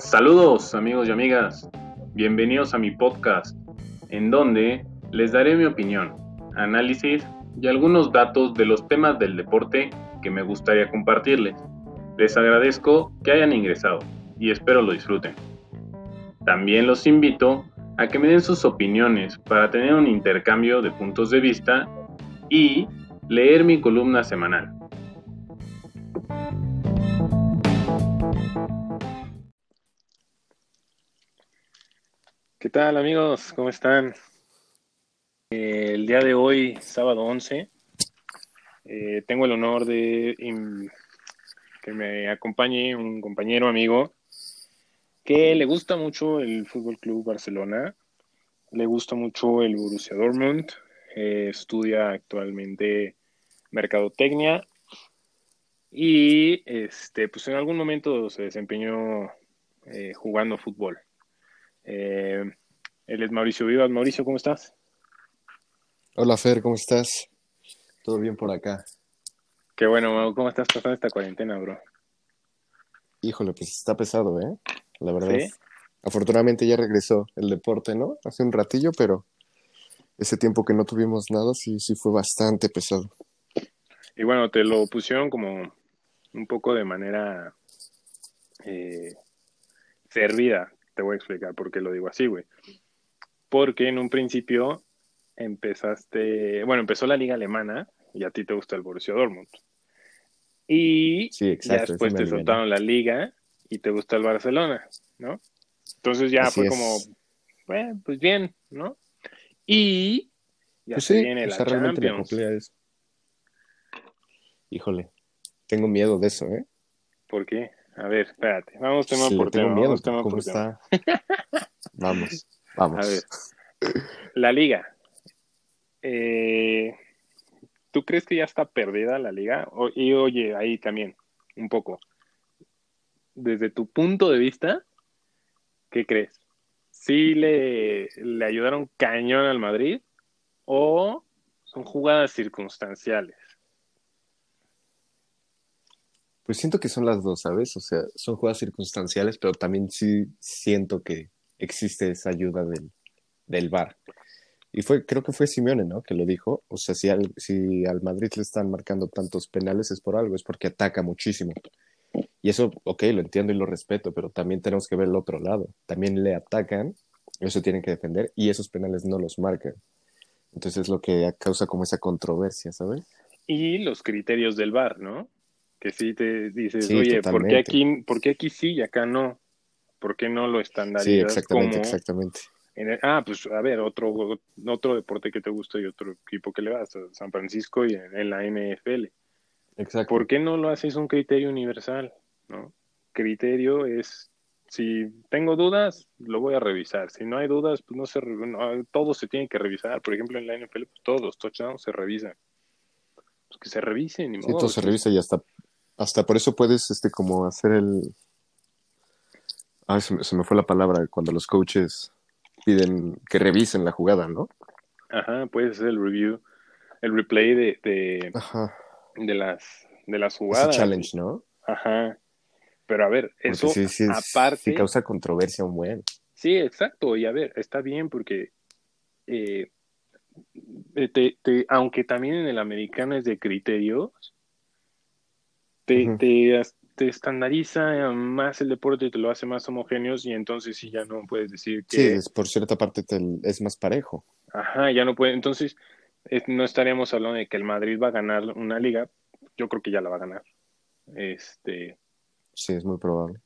Saludos amigos y amigas, bienvenidos a mi podcast, en donde les daré mi opinión, análisis y algunos datos de los temas del deporte que me gustaría compartirles. Les agradezco que hayan ingresado y espero lo disfruten. También los invito a que me den sus opiniones para tener un intercambio de puntos de vista y leer mi columna semanal. ¿Qué tal amigos? ¿Cómo están? Eh, el día de hoy, sábado 11, eh, tengo el honor de que me acompañe un compañero amigo que le gusta mucho el Fútbol Club Barcelona, le gusta mucho el Borussia Dortmund, eh, estudia actualmente mercadotecnia y este pues en algún momento se desempeñó jugando fútbol. Eh, él es Mauricio Vivas. Mauricio, ¿cómo estás? Hola Fer, ¿cómo estás? Todo bien por acá. Qué bueno, ¿cómo estás pasando esta cuarentena, bro? Híjole, pues está pesado, ¿eh? La verdad. Afortunadamente ya regresó el deporte, ¿no? Hace un ratillo, pero ese tiempo que no tuvimos nada sí, sí fue bastante pesado. Y bueno, te lo pusieron como un poco de manera eh, servida, te voy a explicar por qué lo digo así, güey. Porque en un principio empezaste, bueno, empezó la liga alemana y a ti te gusta el Borussia Dortmund. Y ya después te soltaron la liga y te gusta el Barcelona, ¿no? Entonces ya fue como, bueno, pues bien, ¿no? Y ya pues se viene la Champions. Híjole, tengo miedo de eso, ¿eh? ¿Por qué? A ver, espérate. Vamos tema por tema. Miedo, vamos tema por Tema. vamos, vamos. A ver. La liga. Eh, ¿Tú crees que ya está perdida la liga? y oye, ahí también, un poco. Desde tu punto de vista, ¿qué crees? ¿Sí le, le ayudaron cañón al Madrid o son jugadas circunstanciales? Pues siento que son las dos, ¿sabes? O sea, son jugadas circunstanciales, pero también sí siento que existe esa ayuda del, del VAR. Y fue, creo que fue Simeone, ¿no? Que lo dijo. O sea, si al, si al Madrid le están marcando tantos penales es por algo, es porque ataca muchísimo. Y eso, ok, lo entiendo y lo respeto, pero también tenemos que ver el otro lado. También le atacan, eso tienen que defender, y esos penales no los marcan. Entonces es lo que causa como esa controversia, ¿sabes? Y los criterios del VAR, ¿no? Que sí te dices, oye, ¿por qué, aquí, ¿por aquí sí y acá no? ¿Por qué no lo estandarizas Sí, exactamente, exactamente. ah, pues a ver, otro, otro deporte que te gusta y otro equipo que le vas, a San Francisco y en, la NFL. Exacto. ¿Por qué no lo haces un criterio universal? ¿no? Criterio es, si tengo dudas, lo voy a revisar. Si no hay dudas, pues no se, no, todo se tiene que revisar. Por ejemplo, en la NFL, pues todos los touchdowns se revisan. Pues que se revisen. sí, todo se revisa y hasta hasta por eso puedes, este, como hacer el... Ah, se me, fue la palabra, cuando los coaches piden que revisen la jugada, ¿no? Ajá, puedes hacer el review, el replay de, de, de las, de las jugadas. challenge, ¿no? Ajá. Pero a ver, eso sí, sí, aparte... Sí causa controversia un buen. Sí, exacto. Y a ver, está bien porque... Eh, te, te, aunque también en el americano es de criterios, te, te, estandariza más el deporte y te lo hace más homogéneo y entonces sí ya no puedes decir que... Sí, por cierta parte es más parejo. Ajá, ya no puede, entonces no estaríamos hablando de que el Madrid va a ganar una liga, yo creo que ya la va a ganar. Este... Sí, es muy probable.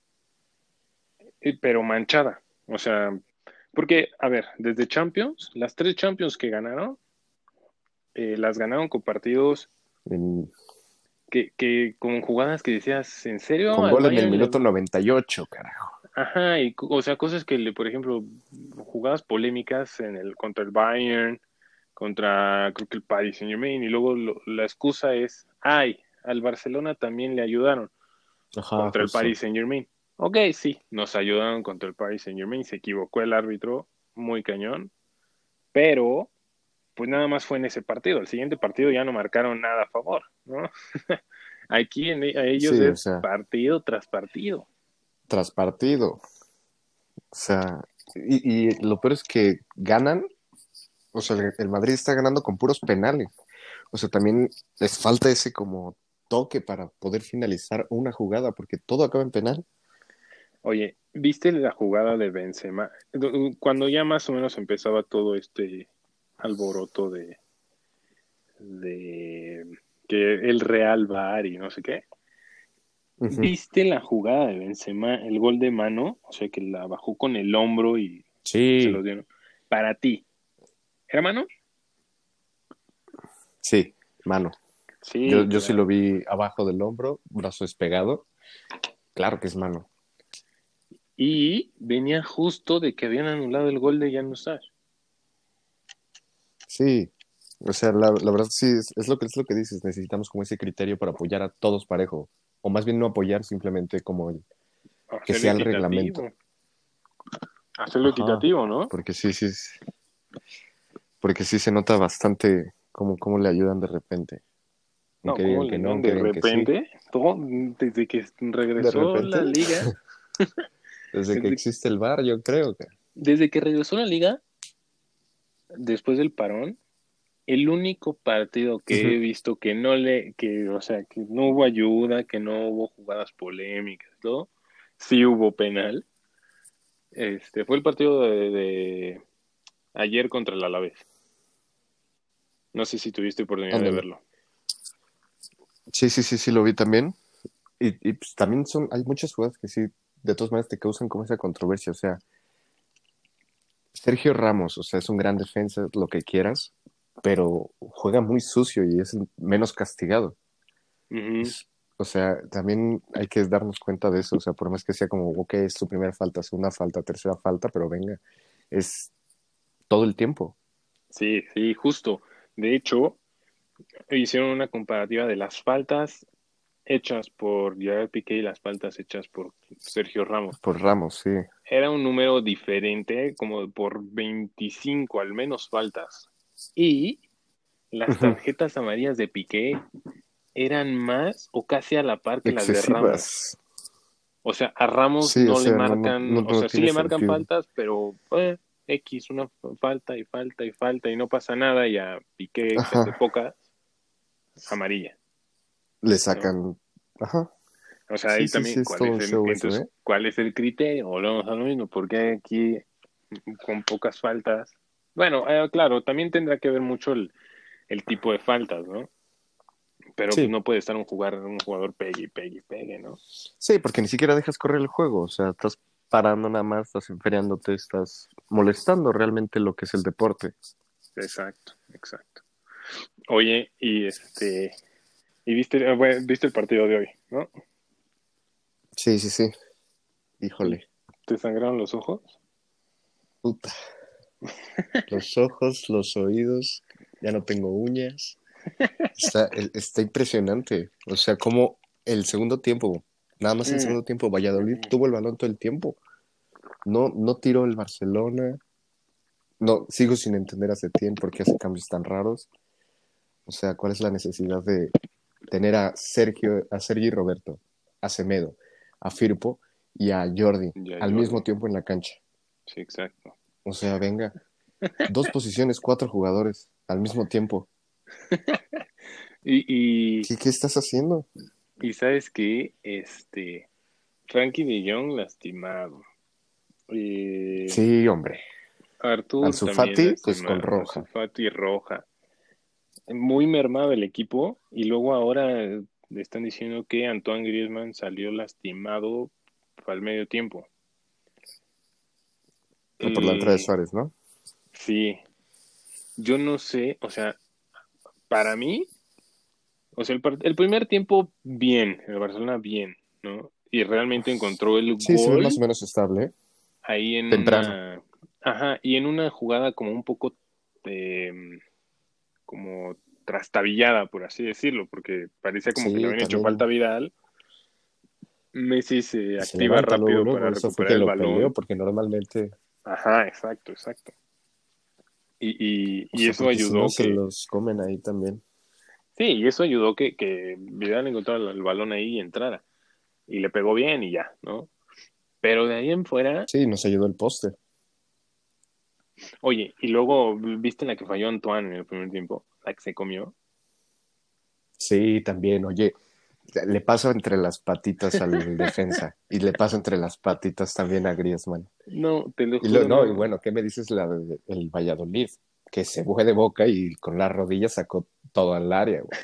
Pero manchada, o sea, porque, a ver, desde Champions, las tres Champions que ganaron, eh, las ganaron con partidos que, que con jugadas que decías, ¿en serio? Con gol en el minuto 98, carajo. Ajá, y, o sea, cosas que, por ejemplo, jugadas polémicas en el contra el Bayern, contra creo que el Paris Saint Germain, y luego la excusa es, ay, al Barcelona también le ayudaron contra el Paris Saint Germain. Ok, sí, nos ayudaron contra el Paris Saint Germain, se equivocó el árbitro, muy cañón, pero pues nada más fue en ese partido. El siguiente partido ya no marcaron nada a favor, ¿no? Aquí en, a ellos es partido tras partido. Tras partido. O sea, y, y lo peor es que ganan, o sea, el- el Madrid está ganando con puros penales. O sea, también les falta ese como toque para poder finalizar una jugada, porque todo acaba en penal. Oye, ¿viste la jugada de Benzema? Cuando ya más o menos empezaba todo este alboroto de, de que el Real Bar y no sé qué. ¿Viste la jugada de Benzema, el gol de mano? O sea, que la bajó con el hombro y Sí, se lo dieron. Para ti, ¿era mano? sí, mano. Sí. Yo, yo sí lo vi abajo del hombro, brazo despegado. Claro que es mano. Y venía justo de que habían anulado el gol de Januzaj. Sí, o sea, la, la verdad sí, es, es lo que es lo que dices, necesitamos como ese criterio para apoyar a todos parejo, o más bien no apoyar, simplemente como el, Que sea el reglamento. Hacerlo Ajá. equitativo, ¿no? porque sí, sí, porque sí se nota bastante cómo, cómo le ayudan de repente. No, ¿cómo digan que no, de que sí. repente, todo, desde que regresó la liga, Desde que existe el bar, yo creo que. desde que regresó la liga, después del parón, el único partido que he visto que no le, que, o sea, que no hubo ayuda, que no hubo jugadas polémicas, todo, sí hubo penal. Este fue el partido de, de ayer contra el Alavés. No sé si tuviste oportunidad de verlo. Sí, sí, sí, sí, lo vi también. Y, y pues también son, hay muchas jugadas que sí, de todas maneras te causan como esa controversia. O sea, Sergio Ramos, o sea, es un gran defensa, lo que quieras, pero juega muy sucio y es menos castigado. O sea, también hay que darnos cuenta de eso. O sea, por más que sea como, ok, es tu primera falta, segunda falta, tercera falta, pero venga, es todo el tiempo. Sí, sí, justo. De hecho, hicieron una comparativa de las faltas hechas por Gerard Piqué y las faltas hechas por Sergio Ramos. Por Ramos, sí. Era un número diferente, como por 25 al menos faltas. Y las tarjetas amarillas de Piqué eran más o casi a la par que las de Ramos. O sea, a Ramos Sí, no o sea, le no- marcan, no- o sea, sí le marcan sentido. faltas, pero eh, X, una falta y falta y falta y no pasa nada y a Piqué, que hace pocas, amarilla. Le sacan. Ajá. O sea, ahí sí, también, sí, es ¿cuál, todo es un el, show eso, entonces, ¿eh? ¿cuál es el criterio? Volvemos a lo mismo, porque aquí con pocas faltas. Bueno, eh, claro, también tendrá que ver mucho el, el tipo de faltas, ¿no? Pero Sí. no puede estar un jugador, un jugador pegue y pegue y pegue, ¿no? Sí, porque ni siquiera dejas correr el juego. O sea, estás parando nada más, estás enfriándote, estás molestando realmente lo que es el deporte. Exacto, exacto. Oye, y este, y viste, eh, bueno, viste el partido de hoy, ¿no? Sí, sí, sí. Híjole. ¿Te sangraron los ojos? Puta. Los ojos, los oídos, ya no tengo uñas. Está, está impresionante. O sea, como el segundo tiempo, nada más el Mm. segundo tiempo, Valladolid tuvo el balón todo el tiempo. No, no tiró el Barcelona. No, sigo sin entender a Setién por qué hace cambios tan raros. O sea, ¿cuál es la necesidad de tener a Sergio, a Sergi Roberto, a Semedo, a Firpo y a Jordi Y a al Jordi. mismo tiempo en la cancha? Sí, exacto. O sea, venga. Dos posiciones, cuatro jugadores al mismo tiempo. Y, y, ¿Qué, qué estás haciendo? y sabes que, este, Frankie de Jong lastimado. Eh, Sí, hombre. Artur Ansu también Fati, pues, con roja. Roja. Muy mermado el equipo y luego ahora eh, le están diciendo que Antoine Griezmann salió lastimado al medio tiempo. Pero por la entrada de Suárez, ¿no? Sí. Yo no sé, o sea, para mí, o sea, el, el primer tiempo bien, el Barcelona bien, ¿no? Y realmente encontró el Sí, se ve gol más o menos estable. ahí en Temprano. una, ajá, y en una jugada como un poco eh, como trastabillada, por así decirlo, porque parecía como Sí, que le habían hecho falta Vidal. Messi se Se activa levanta rápido luego, para eso recuperar el balón. porque normalmente... Ajá, exacto, exacto. Y, y, y sea, eso ayudó que... se los comen ahí también. Sí, y eso ayudó que, que Vidal encontrara el balón ahí y entrara. Y le pegó bien y ya, ¿no? Pero de ahí en fuera, Sí, nos ayudó el poste. Oye, y luego viste la que falló Antoine en el primer tiempo, la que se comió. Sí, también, oye, le paso entre las patitas al defensa y le paso entre las patitas también a Griezmann. No, te lo Y lo- juro, no, y bueno, ¿qué me dices la de- el Valladolid? Que se fue de boca y con las rodillas sacó todo al área, güey.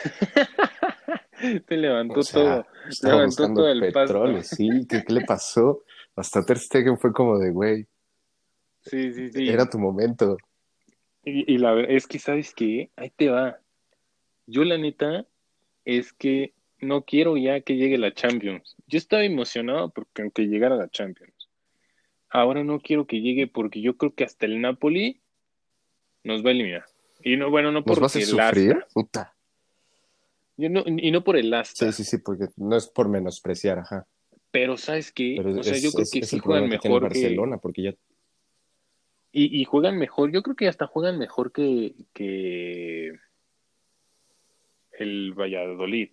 Te levantó O sea, todo. estaba levantó buscando todo el petróleo, pasto. sí, ¿qué, qué le pasó? Hasta Ter Stegen fue como de, güey, Sí, sí, sí. era tu momento. Y, y la verdad es que, ¿sabes qué? Ahí te va. Yo, la neta, es que no quiero ya que llegue la Champions. Yo estaba emocionado porque aunque llegara la Champions. Ahora no quiero que llegue porque yo creo que hasta el Napoli nos va a eliminar. Y no, bueno, no ¿Nos va a porque hacer el sufrir? Asta. Puta. Yo no- y no por el Asta. Sí, sí, sí, porque no es por menospreciar, ajá. Pero, ¿sabes qué? Pero o sea, es, yo creo es- que sí juegan que mejor que... Barcelona, porque ya Y, y juegan mejor, yo creo que hasta juegan mejor que, que el Valladolid.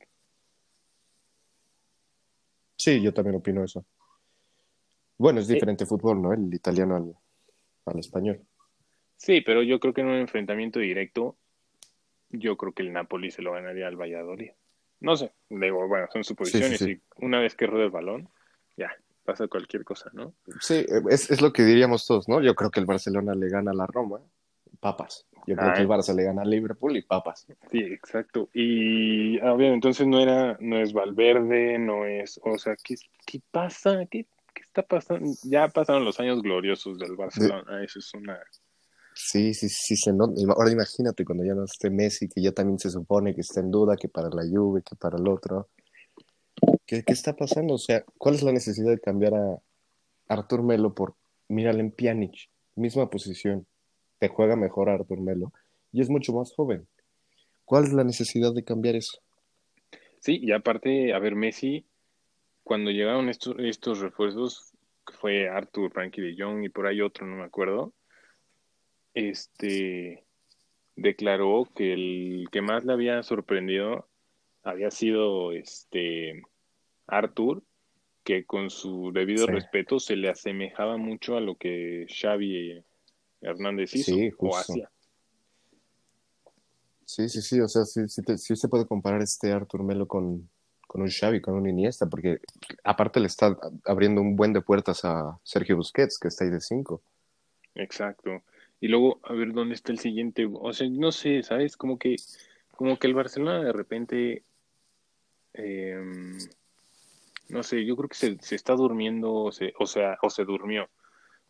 Sí, yo también opino eso. Bueno, es Eh, diferente fútbol, ¿no? El italiano al, al español. Sí, pero yo creo que en un enfrentamiento directo, yo creo que el Napoli se lo ganaría al Valladolid. No sé, digo, bueno, son suposiciones sí. y una vez que rueda el balón, ya, pasa cualquier cosa, ¿no? Sí, es, es lo que diríamos todos, ¿no? Yo creo que el Barcelona le gana a la Roma, papas. Yo creo Ah, que el Barça le gana a Liverpool y papas. Sí, exacto. Y, a ver, entonces no era, no es Valverde, no es, o sea, ¿qué, qué pasa? ¿Qué, qué está pasando? Ya pasaron los años gloriosos del Barcelona, eso es una... Sí, sí, sí, se nota. Ahora imagínate cuando ya no esté Messi, que ya también se supone que está en duda, que para la Juve, que para el otro. ¿Qué, está pasando? O sea, ¿cuál es la necesidad de cambiar a Artur Melo por Miralem Pjanic? Misma posición. Te juega mejor Artur Melo y es mucho más joven. ¿Cuál es la necesidad de cambiar eso? Sí, y aparte, a ver, Messi, cuando llegaron estos, estos refuerzos, que fue Arthur, Frankie de Jong y por ahí otro, no me acuerdo, este declaró que el que más le había sorprendido había sido este Arthur, que con su debido Sí. respeto se le asemejaba mucho a lo que Xavi Hernández hizo Sí, o hacía. Sí, sí, sí, o sea, sí, sí, te- sí se puede comparar este Artur Melo con, con un Xavi, con un Iniesta, porque aparte le está abriendo un buen de puertas a Sergio Busquets, que está ahí de cinco. Exacto. Y luego, a ver dónde está el siguiente. O sea, no sé, ¿sabes? Como que, como que el Barcelona de repente, eh, no sé, yo creo que se, se está durmiendo, o, se, o sea, o se durmió,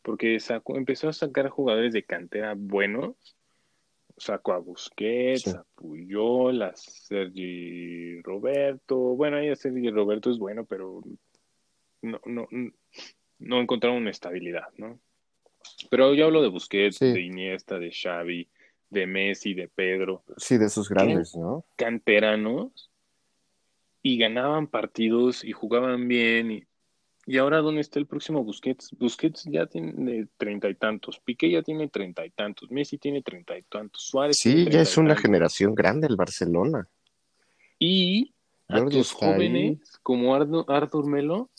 porque sacó, empezó a sacar jugadores de cantera buenos. Sacó a Busquets, Sí. a Puyol, a Sergi Roberto. Bueno, ahí a Sergi Roberto es bueno, pero no, no, no encontraron una estabilidad, ¿no? Pero yo hablo de Busquets, Sí. de Iniesta, de Xavi, de Messi, de Pedro, Sí, de esos grandes, ¿no? canteranos, y ganaban partidos y jugaban bien. Y, y ahora, ¿dónde está el próximo Busquets? Busquets ya tiene treinta y tantos, Piqué ya tiene treinta y tantos, Messi tiene treinta y tantos, Suárez tiene Sí, ya 30 es una tantos. generación grande el Barcelona. Y a ahí. jóvenes, como Ardo- Arthur Melo,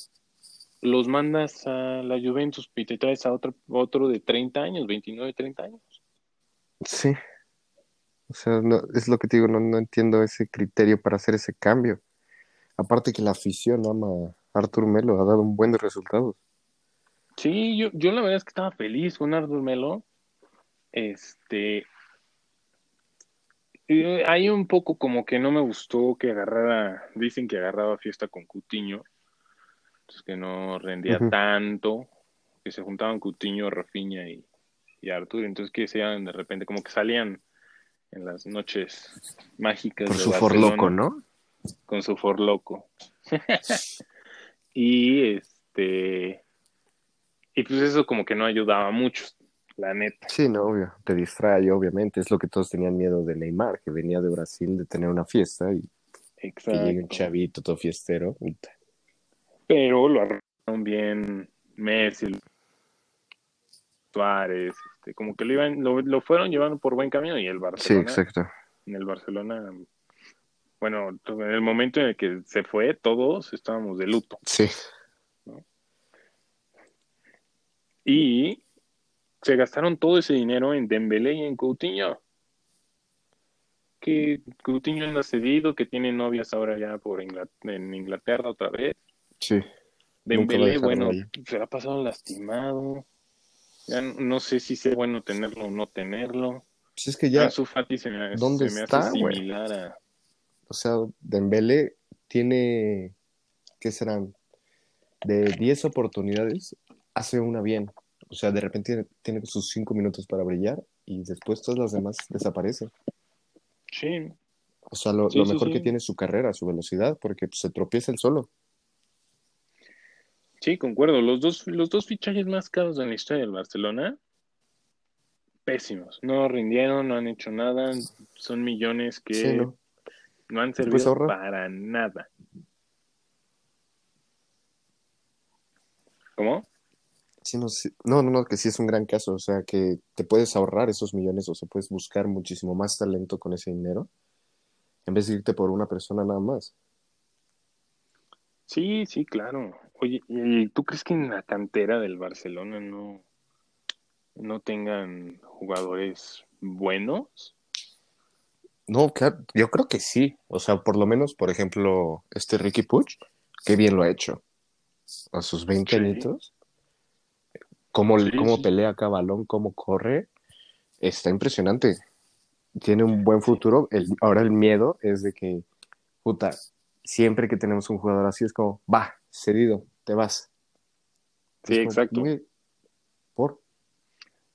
los mandas a la Juventus y te traes a otro, otro de 30 años, 29, 30 años. Sí. O sea, no, es lo que te digo, no, no entiendo ese criterio para hacer ese cambio. Aparte que la afición ama a Artur Melo, ha dado un buen de resultados. Sí, yo, yo la verdad es que estaba feliz con Arthur Melo. Este. eh, Hay un poco como que no me gustó que agarrara, dicen que agarraba fiesta con Cutiño, entonces que no rendía tanto, que se juntaban Cutiño, Rafinha y, y Artur, entonces que sean de repente como que salían en las noches mágicas Por de su Barcelona forloco, ¿no? Con su forloco. y este y pues eso como que no ayudaba mucho, la neta. Sí, no, obvio. Te distrae, obviamente. Es lo que todos tenían miedo de Neymar, que venía de Brasil de tener una fiesta y que llegue un Exacto. chavito todo fiestero. Pero lo arreglaron bien Messi, Suárez, este, como que lo iban, lo, lo fueron llevando por buen camino y el Sí, Barcelona, exacto. en el Barcelona, bueno, en el momento en el que se fue, todos estábamos de luto. Sí. Y se gastaron todo ese dinero en Dembélé y en Coutinho. Que Coutinho anda cedido, que tiene novias ahora ya por en Inglaterra otra vez. Sí. Dembélé, bueno, se ha pasado lastimado. Ya no sé si sea bueno tenerlo o no tenerlo. Pues es que ya. Su Fati se me, ¿Dónde se me está, hace similar a. O sea, Dembélé tiene, ¿qué serán? De 10 oportunidades, hace una bien. O sea, de repente tiene, tiene sus 5 minutos para brillar y después todas las demás desaparecen. Sí, O sea, lo, Sí, lo sí, mejor sí. que tiene es su carrera, su velocidad, porque pues, se tropieza el solo. sí, concuerdo. Los dos, los dos fichajes más caros en la historia del Barcelona, pésimos. No rindieron, no han hecho nada. Son millones que Sí, ¿no? No han servido para nada. ¿Cómo? Sí, no, sí- no, no, no, que sí es un gran caso. O sea, que te puedes ahorrar esos millones, o sea, puedes buscar muchísimo más talento con ese dinero, en vez de irte por una persona nada más. Sí, sí, claro. Oye, ¿y tú crees que en la cantera del Barcelona no, no tengan jugadores buenos? No, claro, yo creo que sí. O sea, por lo menos, por ejemplo, este Ricky Puig, qué bien lo ha hecho. A sus 20 Sí. añitos. Cómo, Sí, cómo sí. pelea cada balón, cómo corre. Está impresionante. Tiene un buen futuro. El, ahora el miedo es de que, puta, siempre que tenemos un jugador así es como, va, cedido, te vas. Sí, como, exacto. ¿Por?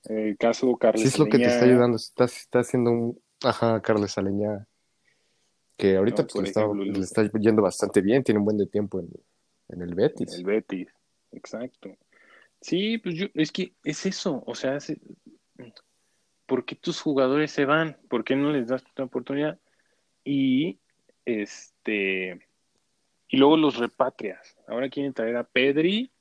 El caso Carlos Sí, es lo que te está ayudando. Está, está haciendo un. Ajá, Carles Aleñá. Que ahorita No, pues, por le, está, le está yendo bastante bien. Tiene un buen de tiempo en, en el en Betis. el Betis. Exacto. Sí, pues yo, es que es eso. O sea, es- ¿por qué tus jugadores se van? ¿Por qué no les das una oportunidad? Y este y luego los repatrias. Ahora quieren traer a Pedri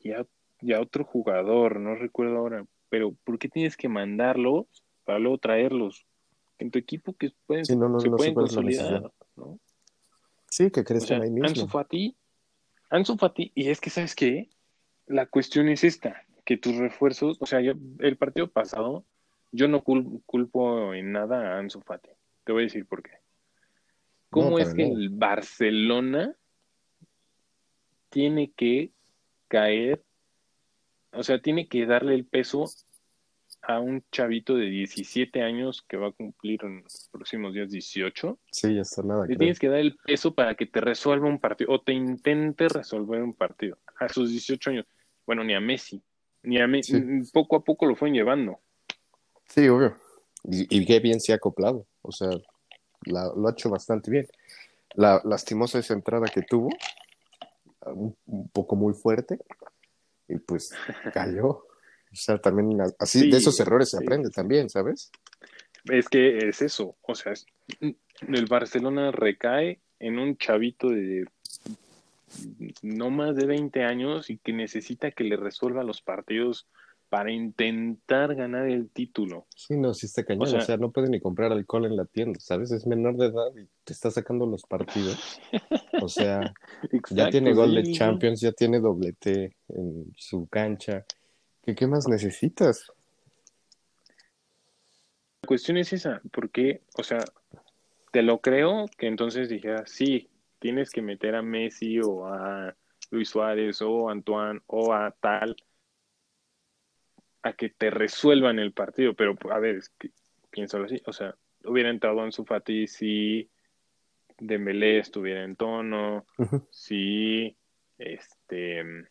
y a, y a otro jugador, no recuerdo ahora, pero ¿por qué tienes que mandarlos para luego traerlos? En tu equipo que pueden, Sí, no, no, se no pueden consolidar. ¿no? Sí, que O crezcan sea, ahí mismo. Ansu Fati, Ansu Fati, y es que, ¿sabes qué? La cuestión es esta, que tus refuerzos, o sea, yo, el partido pasado, yo no cul- culpo en nada a Ansu Fati. Te voy a decir por qué. ¿Cómo No, es que el Barcelona tiene que caer, o sea, tiene que darle el peso a un chavito de 17 años que va a cumplir en los próximos días 18? Sí, ya está nada. Le tienes que dar el peso para que te resuelva un partido o te intente resolver un partido. A sus 18 años. Bueno, ni a Messi. Ni a Messi. Sí. Poco a poco lo fueron llevando. Sí, obvio. Y, y qué bien se ha acoplado. O sea, la- lo ha hecho bastante bien. La lastimosa esa entrada que tuvo, un, un poco muy fuerte, y pues cayó. O sea, también así Sí, de esos errores se sí, aprende también, ¿sabes? Es que es eso. O sea, es- el Barcelona recae en un chavito de no más de 20 años y que necesita que le resuelva los partidos para intentar ganar el título. Sí, no, sí está cañón. O O sea- no puede ni comprar alcohol en la tienda, ¿sabes? Es menor de edad y te está sacando los partidos. O sea, ya tiene gol de sí. Champions, ya tiene doblete en su cancha. ¿Qué, qué más necesitas? La cuestión es esa, porque, o sea, te lo creo que entonces dijera, sí, tienes que meter a Messi o a Luis Suárez o a Antoine o a tal a que te resuelvan el partido, pero a ver, es que, piénsalo así, o sea, hubiera entrado en su Fati si Dembélé estuviera en tono, Ujú. si este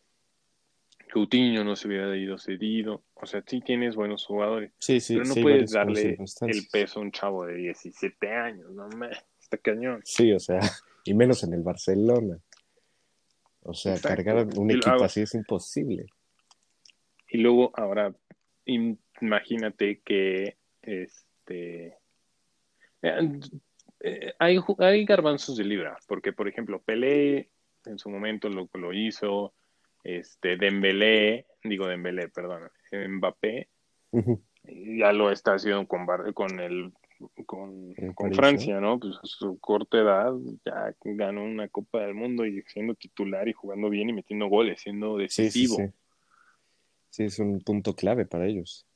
Coutinho no se hubiera ido cedido, o sea, sí tienes buenos jugadores. Sí, sí, Pero no sí, puedes darle el peso a un chavo de 17 años, no me, está cañón. Sí, o sea, y menos en el Barcelona. O sea, Exacto. cargar un Y equipo así es imposible. Y luego, ahora, im- imagínate que este eh, eh, hay, hay garbanzos de libra, porque por ejemplo, Pelé en su momento lo, lo hizo, este Dembélé, digo Dembélé, perdón, Mbappé, ya lo está haciendo con, con el con, con París, Francia, ¿no? Pues a su corta edad ya ganó una Copa del Mundo y siendo titular y jugando bien y metiendo goles, siendo Sí, sí, decisivo. sí. Sí, es un punto clave para ellos.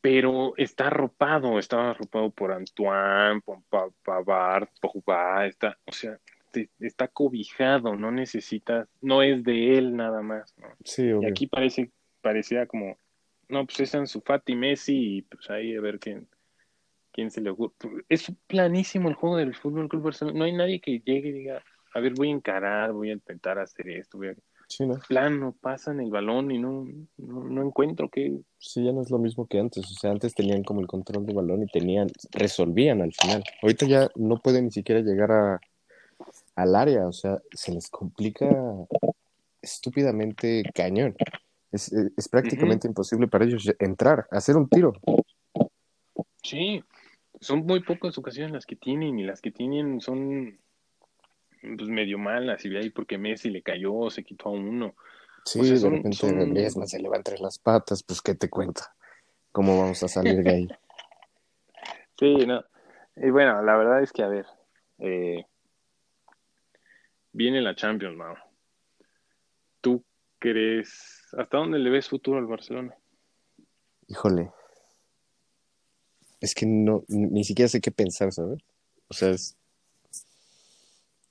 Pero está arropado, estaba arropado por Antoine, por Pavard, Pogba, está, o sea, está cobijado, no necesita, no es de él nada más, ¿no? Sí, Y aquí parece, parecía como, no, pues es Ansu Fati, Messi, y pues ahí a ver quién, quién se le ocurre. Es planísimo el juego del Fútbol Club Barcelona, no hay nadie que llegue y diga, a ver, voy a encarar, voy a intentar hacer esto, voy a... Sí, ¿no? Plano, pasan el balón y no, no, no encuentro qué. Sí, ya no es lo mismo que antes. O sea, antes tenían como el control del balón y tenían, resolvían al final. Ahorita ya no pueden ni siquiera llegar a, al área, o sea, se les complica estúpidamente cañón. Es, es prácticamente imposible para ellos entrar, hacer un tiro. Sí, son muy pocas ocasiones las que tienen y las que tienen son pues medio malas y ahí porque Messi le cayó, se quitó a uno. Sí, o sea, son, de repente son... se le va entre las patas, pues qué te cuenta, cómo vamos a salir de ahí. sí, no. Y bueno, la verdad es que a ver, eh, viene la Champions, Mau. ¿Tú crees, hasta dónde le ves futuro al Barcelona? Híjole. Es que no, ni siquiera sé qué pensar, ¿sabes? O sea, es,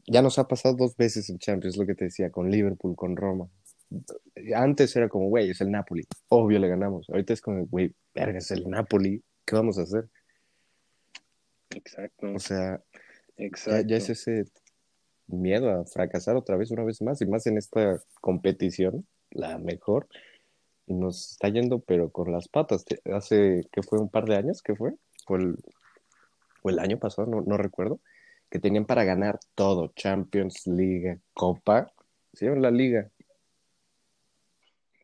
ya nos ha pasado dos veces en Champions, lo que te decía, con Liverpool, con Roma. Antes era como, güey, es el Napoli. Obvio le ganamos. Ahorita es como, güey, verga, es el Napoli. ¿Qué vamos a hacer? Exacto. O sea, Exacto. Ya, ya, es ese miedo a fracasar otra vez, una vez más, y más en esta competición, la mejor. Y nos está yendo, pero con las patas. Hace, ¿qué fue? ¿Un par de años? ¿Qué fue? ¿O el, o el año pasado? No, no recuerdo que tenían para ganar todo, Champions, Liga, Copa, ¿sí? la Liga.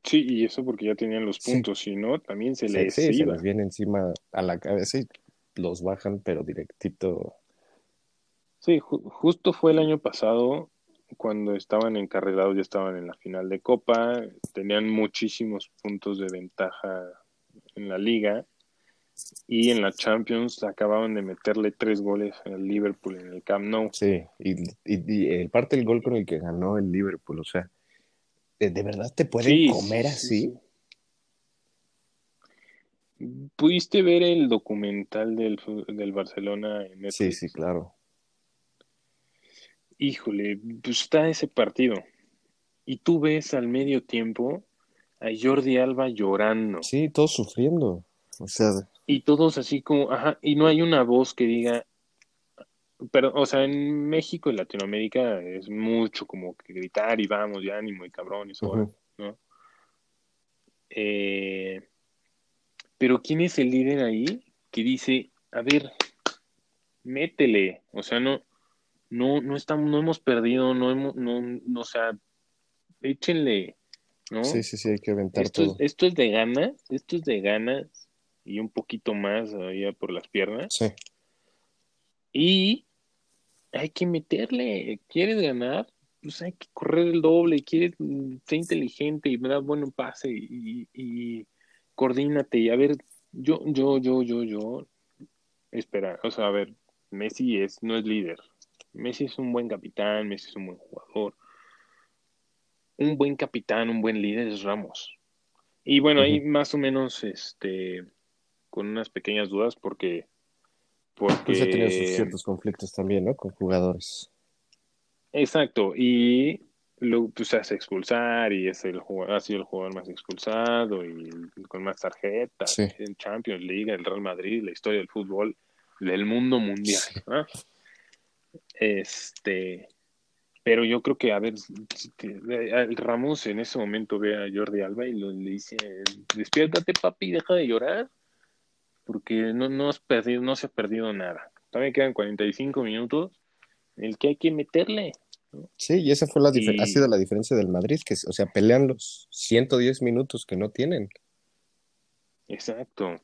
Sí, y eso porque ya tenían los puntos, si no, también se les sí, se les viene encima a la cabeza y los bajan, pero directito. Sí, ju justo fue el año pasado cuando estaban encarrelados, ya estaban en la final de Copa, tenían muchísimos puntos de ventaja en la liga y en la Champions acababan de meterle tres goles al Liverpool en el Camp Nou. Sí, y, y, parte del gol con el que ganó el Liverpool, o sea, ¿de, verdad te pueden sí, comer así? Sí, ¿Pudiste ver el documental del, del Barcelona en Netflix? Sí, sí, claro. Híjole, pues está ese partido. Y tú ves al medio tiempo a Jordi Alba llorando. Sí, todos sufriendo. O sea, y todos así como, ajá, y no hay una voz que diga, pero, o sea, en México y Latinoamérica es mucho como que gritar y vamos, y ánimo y cabrón y eso, uh -huh. ¿no? Eh, pero ¿quién es el líder ahí que dice, a ver, métele, o sea, no, no, no estamos, no hemos perdido, no hemos, no, no o sea, échenle, ¿no? Sí, sí, sí, hay que aventar esto todo. Es, esto es de ganas, esto es de ganas, y un poquito más allá por las piernas. Sí. Y hay que meterle, ¿quieres ganar? Pues hay que correr el doble, quieres ser inteligente y dar buen pase y, y, coordínate y a ver, yo, yo, yo, yo, yo, espera, o sea, a ver, Messi es, no es líder. Messi es un buen capitán, Messi es un buen jugador. Un buen capitán, un buen líder es Ramos. Y bueno, uh -huh. ahí más o menos, este, con unas pequeñas dudas porque porque pues ha tenido sus ciertos conflictos también, ¿no? Con jugadores. Exacto, y luego pues, se hace expulsar y es el jugador, ha sido el jugador más expulsado y con más tarjetas sí. en Champions League, el Real Madrid, la historia del fútbol del mundo mundial. Sí. ¿no? Este, pero yo creo que, a ver, el Ramos en ese momento ve a Jordi Alba y le dice, despiértate papi, deja de llorar porque no, no, has perdido, no se ha perdido nada. Todavía quedan 45 minutos en el que hay que meterle. ¿no? Sí, y esa fue la y... ha sido la diferencia del Madrid, que o sea, pelean los 110 minutos que no tienen. Exacto.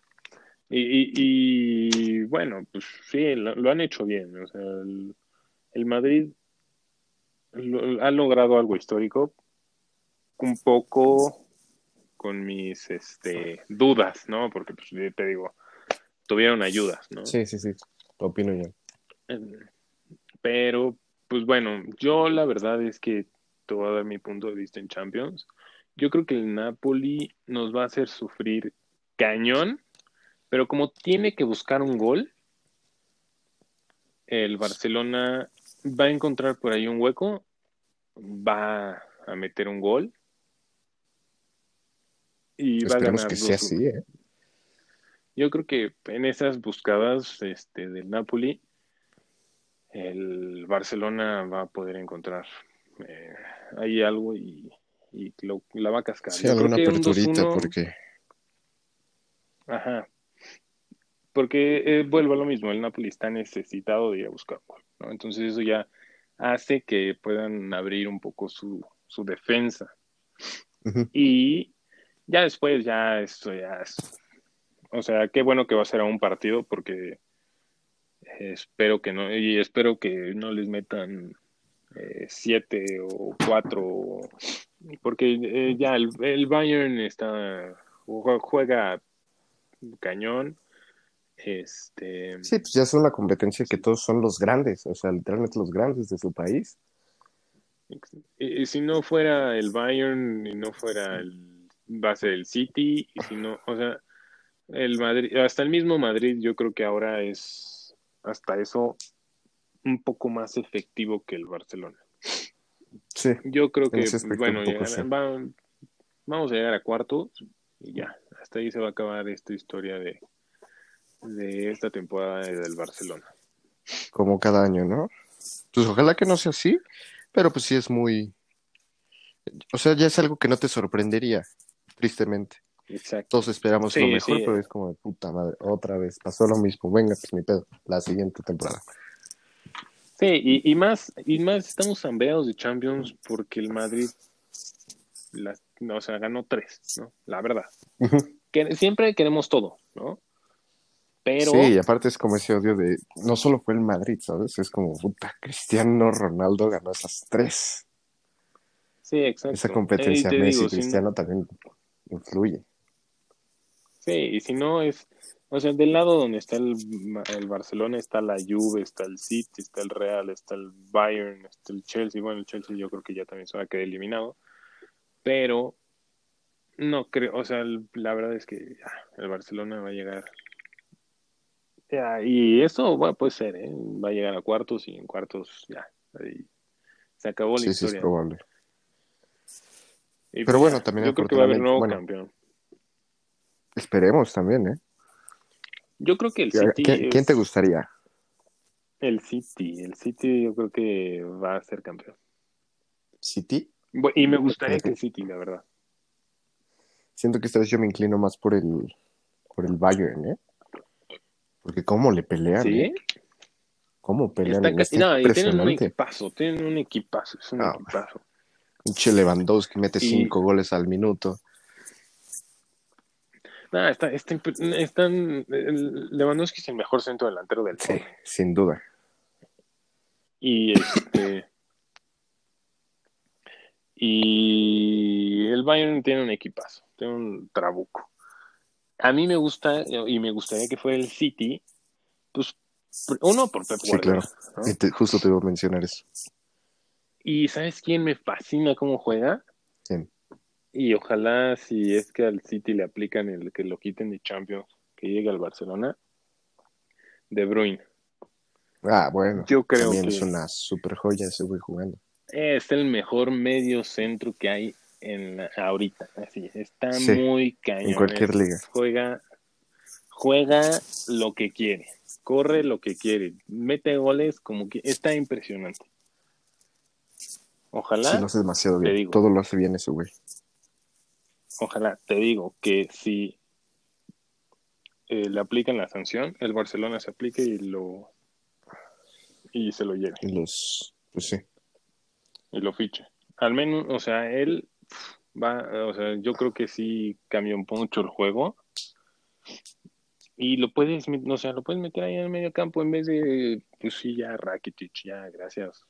Y, y, y bueno, pues sí, lo, lo, han hecho bien. O sea, el, el Madrid lo, ha logrado algo histórico, un poco con mis este, dudas, ¿no? Porque pues, te digo, tuvieron ayudas, ¿no? Sí, sí, sí, opino yo. Pero, pues bueno, yo la verdad es que te voy a dar mi punto de vista en Champions. yo creo que el Napoli nos va a hacer sufrir cañón, pero como tiene que buscar un gol, el Barcelona va a encontrar por ahí un hueco, va a meter un gol y va a ganar que sea 2-1. así, ¿eh? Yo creo que en esas buscadas este, del Napoli, el Barcelona va a poder encontrar eh, ahí algo y, y lo- la va a cascar. Sí, Yo alguna aperturita, 2-1, porque Ajá. Porque eh, vuelvo a lo mismo, el Napoli está necesitado de ir a buscar gol, ¿no? Entonces eso ya hace que puedan abrir un poco su, su defensa. Y ya después, ya esto ya es. O sea, qué bueno que va a ser a un partido porque espero que no, y espero que no les metan eh, siete o cuatro, porque eh, ya el, el Bayern está jue- juega cañón. Este, sí, pues ya son la competencia que todos son los grandes, o sea, literalmente los grandes de su país. y- y si no fuera el Bayern y no fuera el va a ser el City y si no, o sea, el Madrid, hasta el mismo Madrid, yo creo que ahora es hasta eso un poco más efectivo que el Barcelona. Sí, Yo creo que, bueno, un poco llegar- sí. va- vamos a llegar a cuartos y ya, hasta ahí se va a acabar esta historia de, de esta temporada del Barcelona. como cada año, ¿no? Pues ojalá que no sea así, pero pues sí es muy... O sea, ya es algo que no te sorprendería, tristemente. Exacto. Todos esperamos Sí, lo mejor, sí. pero es como de puta madre, otra vez, pasó lo mismo, venga, pues mi pedo, la siguiente temporada. Sí, y, y más, y más estamos hambriados de Champions porque el Madrid, la- no, o sea, ganó tres, ¿no? La verdad. Que siempre queremos todo, ¿no? Pero, Sí, y aparte es como ese odio de, no solo fue el Madrid, ¿sabes? Es como, puta, Cristiano Ronaldo ganó esas tres. sí, exacto. Esa Eh, competencia te Messi digo, si no- Cristiano también influye. Sí, y si no es, o sea, del lado donde está el, el Barcelona está la Juve, está el City, está el Real, está el Bayern, está el Chelsea. Bueno, el Chelsea yo creo que ya también se va a quedar eliminado, pero no creo, o sea, el- la verdad es que ya, el Barcelona va a llegar. Ya, y eso va, puede ser, ¿eh? Va a llegar a cuartos y en cuartos ya, ahí se acabó la Sí, sí, es historia. probable. Y Pero pues bueno, también yo creo que va a haber nuevo campeón. Esperemos también, ¿eh? Yo creo que el ¿Quién, City quién es- te gustaría? El City, el City yo creo que va a ser campeón. ¿City? Y me gustaría que el City, la verdad. Siento que esta vez yo me inclino más por el, por el Bayern, ¿eh? Porque cómo le pelean, ¿Sí? ¿eh? ¿Cómo pelean? Está ca- Está no, y tienen un equipazo, tienen un equipazo, es un Ah, equipazo. Pinche Lewandowski mete Y- cinco goles al minuto. No, está, está están, Lewandowski es el mejor centro delantero del Sí, sin duda. Y este y el Bayern tiene un equipazo, tiene un trabuco. A mí me gusta y me gustaría que fuera el City, pues uno por Pep Sí, Guardiola, claro. ¿no? Y te- justo te iba a mencionar eso. Y ¿sabes quién me fascina cómo juega? ¿Quién? Y ojalá si es que al City le aplican el que lo quiten de Champions, que llegue al Barcelona, De Bruyne. Ah, bueno. Yo creo También que es una super joya ese güey jugando. es el mejor medio centro que hay en ahorita. Así, está Sí, muy cañón. en cualquier Es- liga. Juega, juega lo que quiere, corre lo que quiere, mete goles como que está impresionante. Ojalá. Sí, lo hace demasiado bien. digo. Todo lo hace bien ese güey. Ojalá, te digo que si eh, le aplican la sanción, el Barcelona se aplique y lo y se lo lleve Y los, pues sí. y lo fiche. Al menos, o sea, él va, o sea, yo creo que sí cambió un mucho el juego y lo puedes, o sea, lo puedes meter ahí en el medio campo en vez de, pues sí, ya Rakitic, ya, gracias.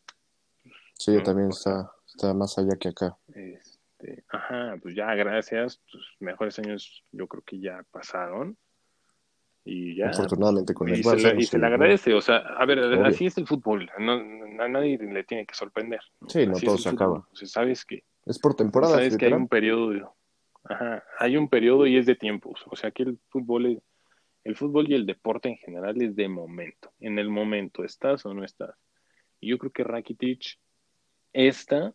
Sí, ¿no? también sea, está, está más allá que acá. Este, ajá, pues ya, gracias. Tus mejores años yo creo que ya pasaron. Y ya. Afortunadamente con el y se, Barça. le, no y se se le agradece. O sea, a ver, Obvio. así es el fútbol. No, a nadie le tiene que sorprender. ¿no? Sí, no Así todo se el acaba. O sea, sabes que Es por temporada. Sabes que hay un periodo, ajá, hay un periodo y es de tiempos. O sea que el fútbol es, el fútbol y el deporte en general es de momento. En el momento, ¿estás o no estás? Y yo creo que Rakitic, esta.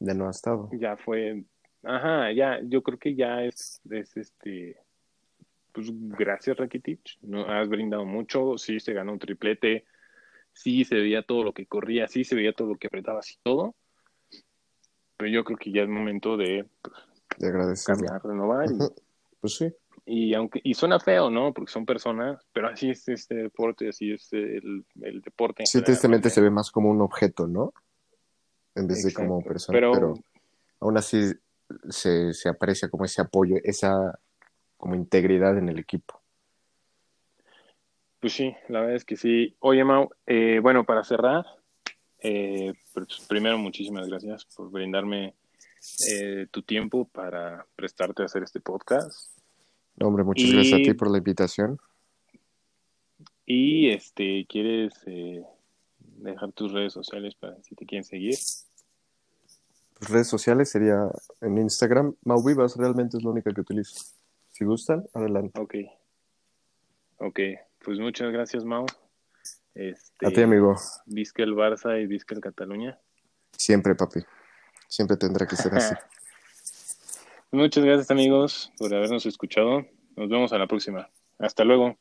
Ya no ha estado. Ya fue. Ajá, ya, yo creo que ya es, es este. Pues gracias, Rakitic. No, has brindado mucho. Sí, se ganó un triplete. Sí, se veía todo lo que corría. Sí, se veía todo lo que apretaba, así todo. Pero yo creo que ya es momento de, pues, de agradecer. Cambiar, renovar. Y, pues sí y aunque y suena feo, ¿no? Porque son personas, pero así es este deporte, así es el, el deporte. sí, tristemente se ve más como un objeto, ¿no? En vez de como persona. Pero, aún así se, se aprecia como ese apoyo, esa como integridad en el equipo. Pues sí, la verdad es que sí. Oye, Mau, eh, bueno, para cerrar, eh, pues primero muchísimas gracias por brindarme eh, tu tiempo para prestarte a hacer este podcast hombre, muchas gracias a ti por la invitación. Y este, ¿quieres eh, dejar tus redes sociales para si te quieren seguir? Tus redes sociales sería en Instagram. Mauvivas realmente es la única que utilizo. Si gustan, adelante. Ok. Ok, pues muchas gracias, Mau. Este, a ti, amigo. Visca el Barça y Visca el Cataluña. Siempre, papi. Siempre tendrá que ser así. Muchas gracias amigos por habernos escuchado. Nos vemos a la próxima. Hasta luego.